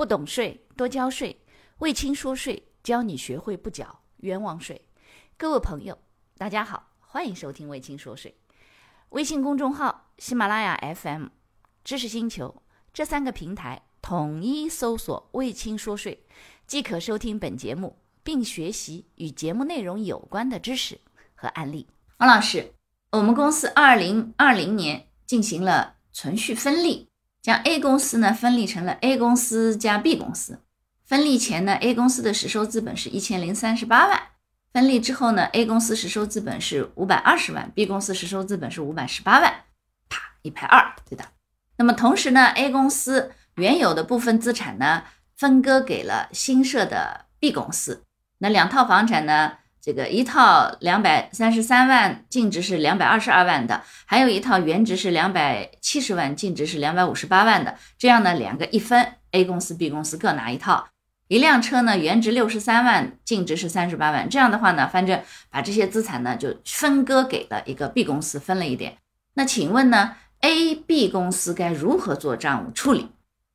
不懂税，多交税。魏青说税，教你学会不缴冤枉税。各位朋友，大家好，欢迎收听魏青说税。微信公众号、喜马拉雅 FM、知识星球这三个平台统一搜索“魏青说税”，即可收听本节目，并学习与节目内容有关的知识和案例。王老师，我们公司二零二零年进行了存续分立。将 A 公司呢分立成了 A 公司加 B 公司。分立前呢，A 公司的实收资本是一千零三十八万。分立之后呢，A 公司实收资本是五百二十万，B 公司实收资本是五百十八万。啪，一拍二，对的。那么同时呢，A 公司原有的部分资产呢分割给了新设的 B 公司。那两套房产呢？这个一套两百三十三万，净值是两百二十二万的，还有一套原值是两百七十万，净值是两百五十八万的。这样呢，两个一分，A 公司、B 公司各拿一套。一辆车呢，原值六十三万，净值是三十八万。这样的话呢，反正把这些资产呢就分割给了一个 B 公司，分了一点。那请问呢，A、B 公司该如何做账务处理？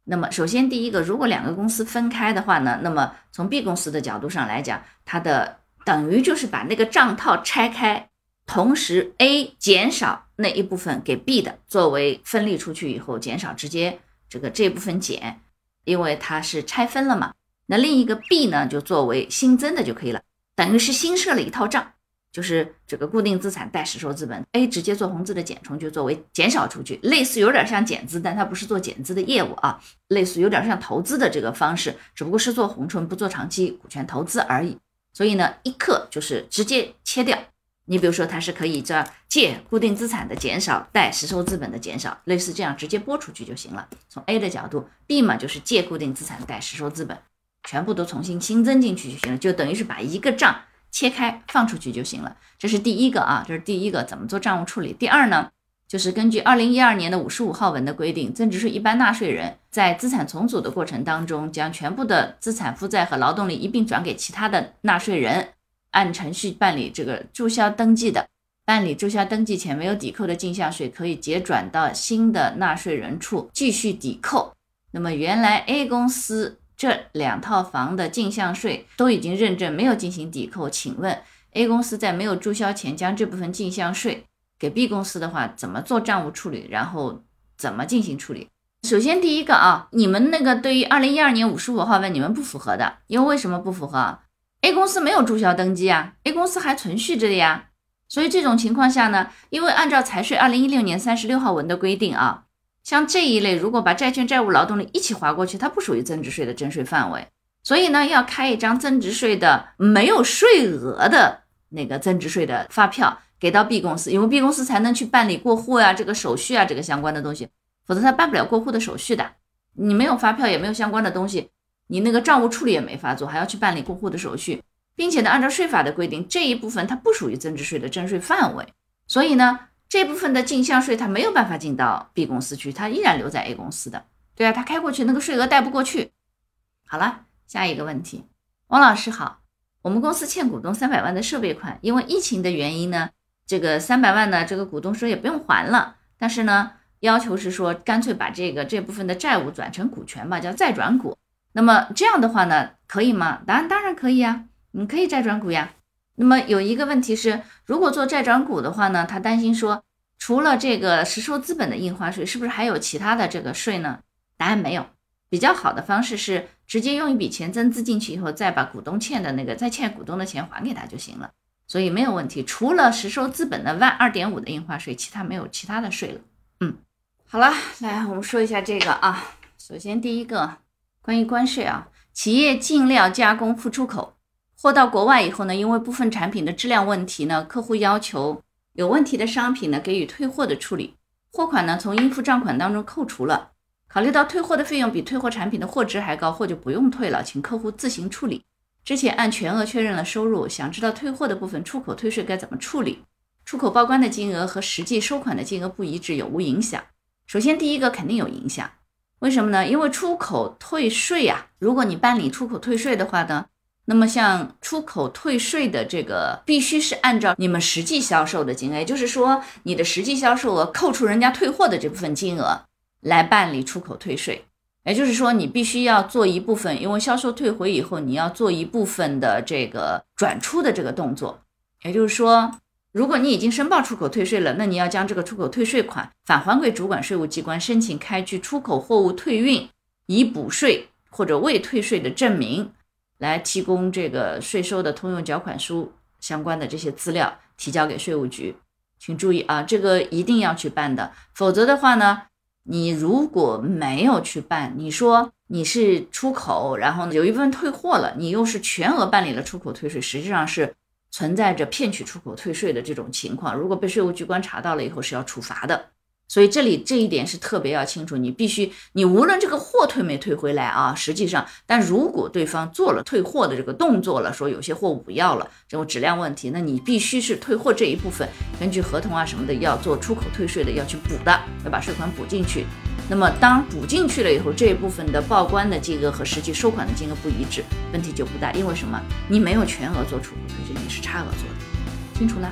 那么首先第一个，如果两个公司分开的话呢，那么从 B 公司的角度上来讲，它的等于就是把那个账套拆开，同时 A 减少那一部分给 B 的，作为分立出去以后减少，直接这个这部分减，因为它是拆分了嘛。那另一个 B 呢，就作为新增的就可以了，等于是新设了一套账，就是这个固定资产代实收资本，A 直接做红字的减充，就作为减少出去，类似有点像减资，但它不是做减资的业务啊，类似有点像投资的这个方式，只不过是做红存不做长期股权投资而已。所以呢，一克就是直接切掉。你比如说，它是可以这借固定资产的减少，贷实收资本的减少，类似这样直接拨出去就行了。从 A 的角度，B 嘛就是借固定资产贷实收资本，全部都重新新增进去就行了，就等于是把一个账切开放出去就行了。这是第一个啊，这是第一个怎么做账务处理。第二呢？就是根据二零一二年的五十五号文的规定，增值税一般纳税人在资产重组的过程当中，将全部的资产负债和劳动力一并转给其他的纳税人，按程序办理这个注销登记的，办理注销登记前没有抵扣的进项税，可以结转到新的纳税人处继续抵扣。那么原来 A 公司这两套房的进项税都已经认证没有进行抵扣，请问 A 公司在没有注销前将这部分进项税？给 B 公司的话，怎么做账务处理？然后怎么进行处理？首先第一个啊，你们那个对于二零一二年五十五号文，你们不符合的，因为为什么不符合？A 公司没有注销登记啊，A 公司还存续着的呀。所以这种情况下呢，因为按照财税二零一六年三十六号文的规定啊，像这一类如果把债券、债务、劳动力一起划过去，它不属于增值税的征税范围。所以呢，要开一张增值税的没有税额的那个增值税的发票。给到 B 公司，因为 B 公司才能去办理过户呀，这个手续啊，这个相关的东西，否则他办不了过户的手续的。你没有发票，也没有相关的东西，你那个账务处理也没法做，还要去办理过户的手续，并且呢，按照税法的规定，这一部分它不属于增值税的征税范围，所以呢，这部分的进项税它没有办法进到 B 公司去，它依然留在 A 公司的。对啊，它开过去那个税额带不过去。好了，下一个问题，王老师好，我们公司欠股东三百万的设备款，因为疫情的原因呢。这个三百万呢，这个股东说也不用还了，但是呢，要求是说干脆把这个这部分的债务转成股权吧，叫再转股。那么这样的话呢，可以吗？答案当然可以呀，你可以再转股呀。那么有一个问题是，如果做债转股的话呢，他担心说，除了这个实收资本的印花税，是不是还有其他的这个税呢？答案没有。比较好的方式是直接用一笔钱增资进去以后，再把股东欠的那个再欠股东的钱还给他就行了。所以没有问题，除了实收资本的万二点五的印花税，其他没有其他的税了。嗯，好了，来我们说一下这个啊。首先第一个关于关税啊，企业进料加工复出口，货到国外以后呢，因为部分产品的质量问题呢，客户要求有问题的商品呢给予退货的处理，货款呢从应付账款当中扣除了。考虑到退货的费用比退货产品的货值还高，货就不用退了，请客户自行处理。之前按全额确认了收入，想知道退货的部分出口退税该怎么处理？出口报关的金额和实际收款的金额不一致，有无影响？首先，第一个肯定有影响，为什么呢？因为出口退税呀，如果你办理出口退税的话呢，那么像出口退税的这个，必须是按照你们实际销售的金额，也就是说你的实际销售额扣除人家退货的这部分金额来办理出口退税。也就是说，你必须要做一部分，因为销售退回以后，你要做一部分的这个转出的这个动作。也就是说，如果你已经申报出口退税了，那你要将这个出口退税款返还给主管税务机关，申请开具出口货物退运已补税或者未退税的证明，来提供这个税收的通用缴款书相关的这些资料提交给税务局。请注意啊，这个一定要去办的，否则的话呢？你如果没有去办，你说你是出口，然后呢有一部分退货了，你又是全额办理了出口退税，实际上是存在着骗取出口退税的这种情况。如果被税务机关查到了以后，是要处罚的。所以这里这一点是特别要清楚，你必须，你无论这个货退没退回来啊，实际上，但如果对方做了退货的这个动作了，说有些货不要了，这种质量问题，那你必须是退货这一部分，根据合同啊什么的要做出口退税的要去补的，要把税款补进去。那么当补进去了以后，这一部分的报关的金额和实际收款的金额不一致，问题就不大，因为什么？你没有全额做出口退税，你是差额做的，清楚了？